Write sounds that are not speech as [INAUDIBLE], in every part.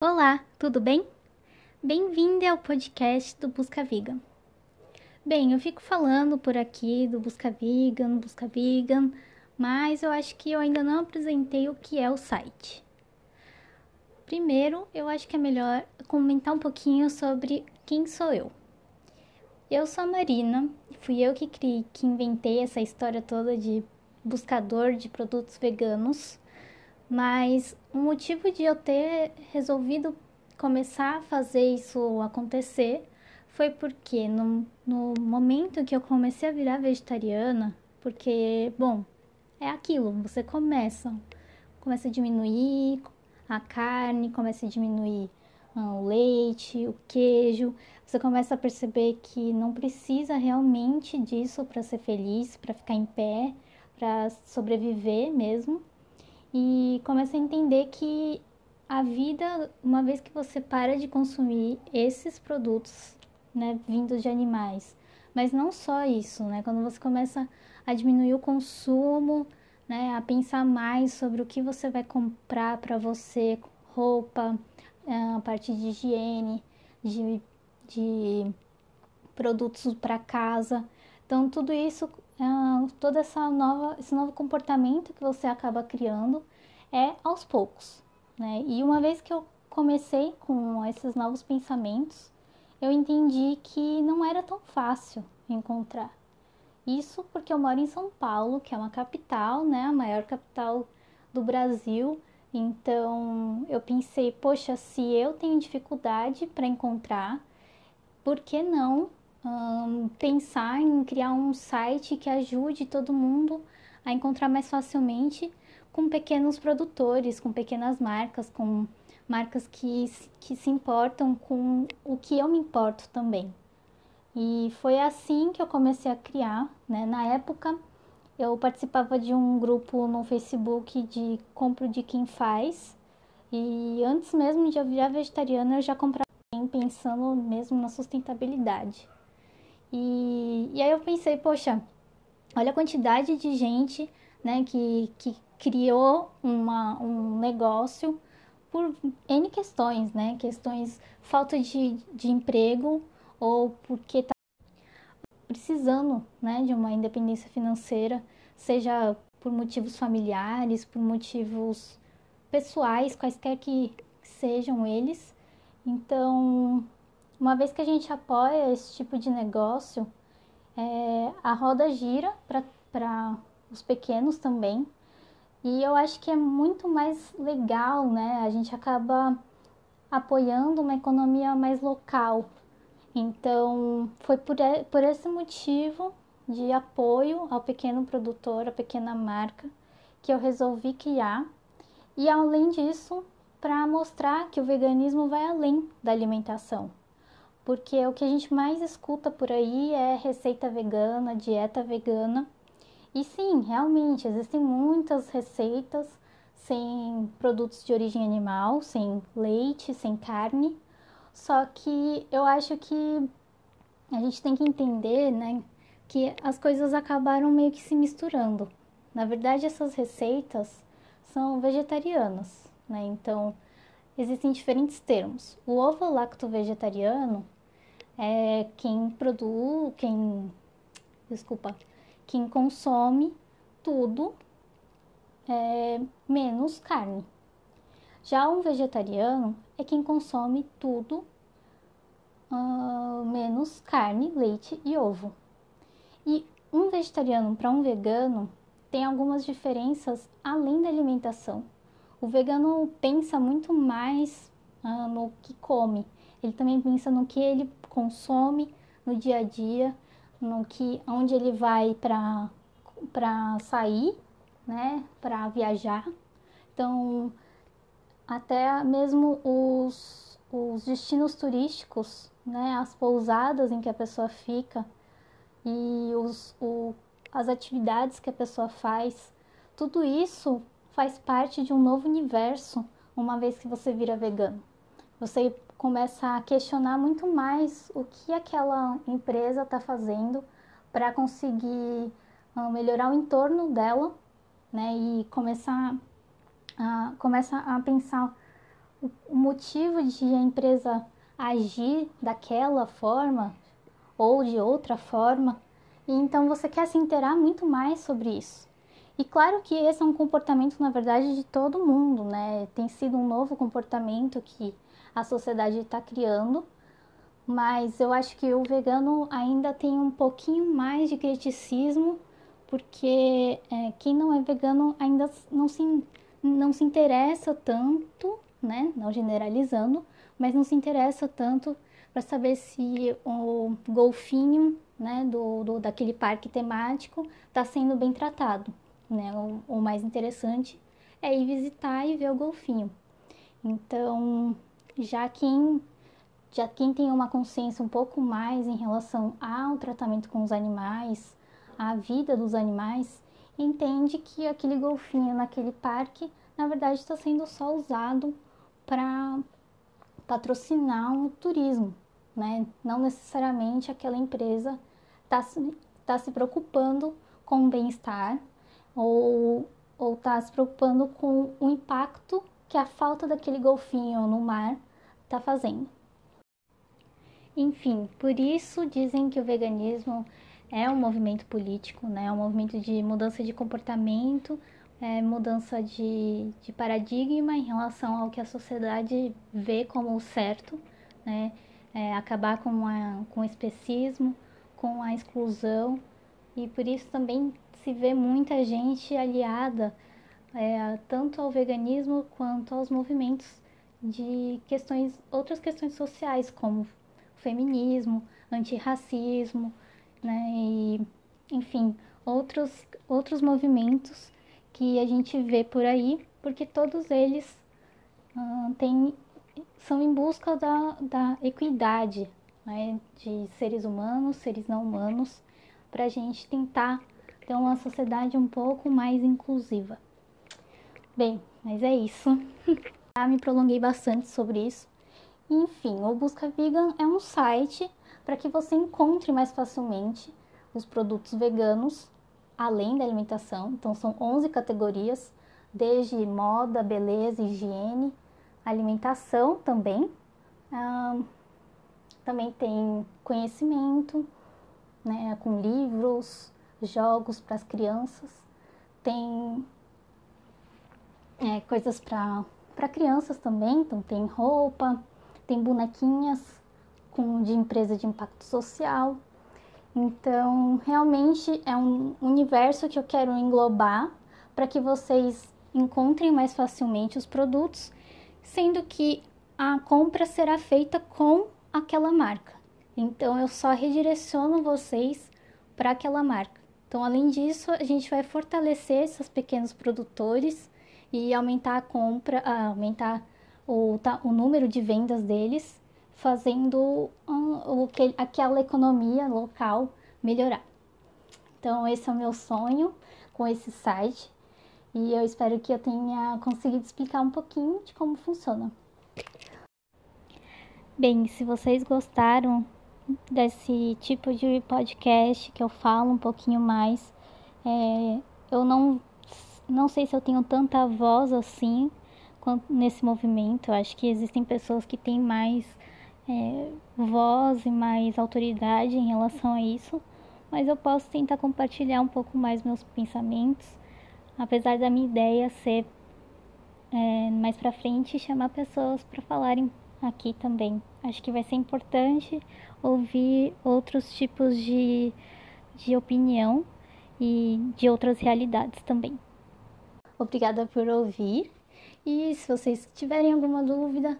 Olá, tudo bem? Bem-vindo ao podcast do Busca Vegan. Bem, eu fico falando por aqui do Busca Vegan, Busca Vegan, mas eu acho que eu ainda não apresentei o que é o site. Primeiro, eu acho que é melhor comentar um pouquinho sobre quem sou eu. Eu sou a Marina, fui eu que criei, que inventei essa história toda de buscador de produtos veganos mas o motivo de eu ter resolvido começar a fazer isso acontecer foi porque no, no momento que eu comecei a virar vegetariana, porque, bom, é aquilo, você começa, começa a diminuir a carne, começa a diminuir ah, o leite, o queijo, você começa a perceber que não precisa realmente disso para ser feliz, para ficar em pé, para sobreviver mesmo e começa a entender que a vida, uma vez que você para de consumir esses produtos, né, vindos de animais, mas não só isso, né, quando você começa a diminuir o consumo, né, a pensar mais sobre o que você vai comprar para você, roupa, é, a parte de higiene, de, de produtos para casa. Então, tudo isso uh, toda essa nova, esse novo comportamento que você acaba criando é aos poucos, né? E uma vez que eu comecei com esses novos pensamentos, eu entendi que não era tão fácil encontrar. Isso porque eu moro em São Paulo, que é uma capital, né? A maior capital do Brasil. Então eu pensei, poxa, se eu tenho dificuldade para encontrar, por que não um, pensar em criar um site que ajude todo mundo a encontrar mais facilmente com pequenos produtores, com pequenas marcas, com marcas que, que se importam com o que eu me importo também. E foi assim que eu comecei a criar, né? Na época eu participava de um grupo no Facebook de compro de quem faz. E antes mesmo de eu virar vegetariana, eu já comprava pensando mesmo na sustentabilidade. E, e aí eu pensei, poxa, olha a quantidade de gente né, que, que criou uma, um negócio por N questões, né? Questões falta de, de emprego ou porque está precisando né, de uma independência financeira, seja por motivos familiares, por motivos pessoais, quaisquer que sejam eles. Então, uma vez que a gente apoia esse tipo de negócio, é, a roda gira para os pequenos também. E eu acho que é muito mais legal, né? A gente acaba apoiando uma economia mais local. Então, foi por, por esse motivo de apoio ao pequeno produtor, à pequena marca, que eu resolvi criar. E além disso, para mostrar que o veganismo vai além da alimentação porque o que a gente mais escuta por aí é receita vegana, dieta vegana. E sim, realmente existem muitas receitas sem produtos de origem animal, sem leite, sem carne. Só que eu acho que a gente tem que entender, né, que as coisas acabaram meio que se misturando. Na verdade, essas receitas são vegetarianas, né? Então, existem diferentes termos. O ovo lacto vegetariano é quem produz, quem, desculpa, quem consome tudo é, menos carne. Já um vegetariano é quem consome tudo uh, menos carne, leite e ovo. E um vegetariano para um vegano tem algumas diferenças além da alimentação. O vegano pensa muito mais uh, no que come, ele também pensa no que ele consome no dia a dia, no que onde ele vai para para sair, né, para viajar. Então, até mesmo os, os destinos turísticos, né, as pousadas em que a pessoa fica e os, o, as atividades que a pessoa faz, tudo isso faz parte de um novo universo uma vez que você vira vegano. Você começa a questionar muito mais o que aquela empresa está fazendo para conseguir uh, melhorar o entorno dela, né? E começar a, começa a pensar o motivo de a empresa agir daquela forma ou de outra forma. E então você quer se inteirar muito mais sobre isso. E claro que esse é um comportamento, na verdade, de todo mundo, né? Tem sido um novo comportamento que a sociedade está criando, mas eu acho que o vegano ainda tem um pouquinho mais de criticismo, porque é, quem não é vegano ainda não se, não se interessa tanto, né? Não generalizando, mas não se interessa tanto para saber se o golfinho, né, do, do daquele parque temático está sendo bem tratado, né? O, o mais interessante é ir visitar e ver o golfinho. Então, já quem já quem tem uma consciência um pouco mais em relação ao tratamento com os animais, à vida dos animais, entende que aquele golfinho naquele parque, na verdade, está sendo só usado para patrocinar o turismo, né? Não necessariamente aquela empresa está tá se preocupando com o bem-estar ou está se preocupando com o impacto que a falta daquele golfinho no mar está fazendo. Enfim, por isso dizem que o veganismo é um movimento político, né? É um movimento de mudança de comportamento, é, mudança de, de paradigma em relação ao que a sociedade vê como o certo, né? É, acabar com, a, com o especismo, com a exclusão, e por isso também se vê muita gente aliada é, tanto ao veganismo quanto aos movimentos de questões, outras questões sociais, como feminismo, antirracismo, né, e, enfim, outros, outros movimentos que a gente vê por aí, porque todos eles uh, têm, são em busca da, da equidade né, de seres humanos, seres não humanos, para a gente tentar ter uma sociedade um pouco mais inclusiva. Bem, mas é isso. [LAUGHS] Já me prolonguei bastante sobre isso. Enfim, o Busca Vegan é um site para que você encontre mais facilmente os produtos veganos, além da alimentação. Então, são 11 categorias, desde moda, beleza, higiene, alimentação também. Ah, também tem conhecimento, né, com livros, jogos para as crianças. Tem é, coisas para crianças também, então tem roupa, tem bonequinhas com, de empresa de impacto social. Então, realmente é um universo que eu quero englobar para que vocês encontrem mais facilmente os produtos, sendo que a compra será feita com aquela marca. Então, eu só redireciono vocês para aquela marca. Então, além disso, a gente vai fortalecer esses pequenos produtores e aumentar a compra, ah, aumentar o, o número de vendas deles, fazendo um, que, aquela economia local melhorar. Então, esse é o meu sonho com esse site e eu espero que eu tenha conseguido explicar um pouquinho de como funciona. Bem, se vocês gostaram desse tipo de podcast que eu falo um pouquinho mais, é, eu não, não sei se eu tenho tanta voz assim nesse movimento. Eu acho que existem pessoas que têm mais é, voz e mais autoridade em relação a isso, mas eu posso tentar compartilhar um pouco mais meus pensamentos, apesar da minha ideia ser é, mais para frente chamar pessoas para falarem aqui também. Acho que vai ser importante ouvir outros tipos de, de opinião e de outras realidades também. Obrigada por ouvir. E se vocês tiverem alguma dúvida,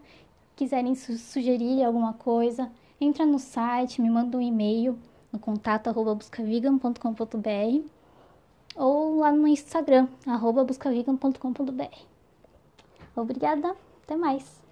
quiserem su sugerir alguma coisa, entra no site, me manda um e-mail no contato arroba buscavigan.com.br ou lá no Instagram, arroba buscavigan.com.br. Obrigada, até mais!